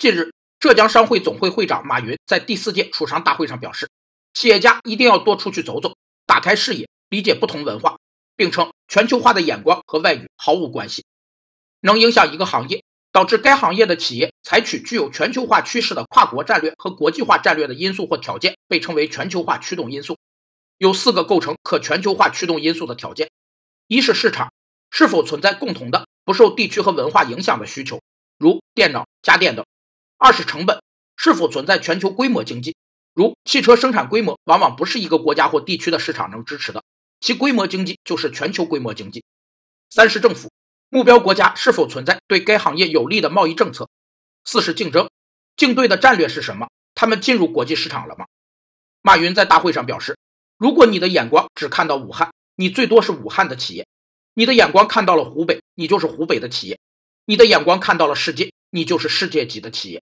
近日，浙江商会总会会长马云在第四届楚商大会上表示，企业家一定要多出去走走，打开视野，理解不同文化，并称全球化的眼光和外语毫无关系。能影响一个行业，导致该行业的企业采取具有全球化趋势的跨国战略和国际化战略的因素或条件，被称为全球化驱动因素。有四个构成可全球化驱动因素的条件：一是市场是否存在共同的不受地区和文化影响的需求，如电脑、家电等。二是成本是否存在全球规模经济，如汽车生产规模往往不是一个国家或地区的市场能支持的，其规模经济就是全球规模经济。三是政府目标国家是否存在对该行业有利的贸易政策。四是竞争竞对的战略是什么？他们进入国际市场了吗？马云在大会上表示，如果你的眼光只看到武汉，你最多是武汉的企业；你的眼光看到了湖北，你就是湖北的企业；你的眼光看到了世界，你就是世界级的企业。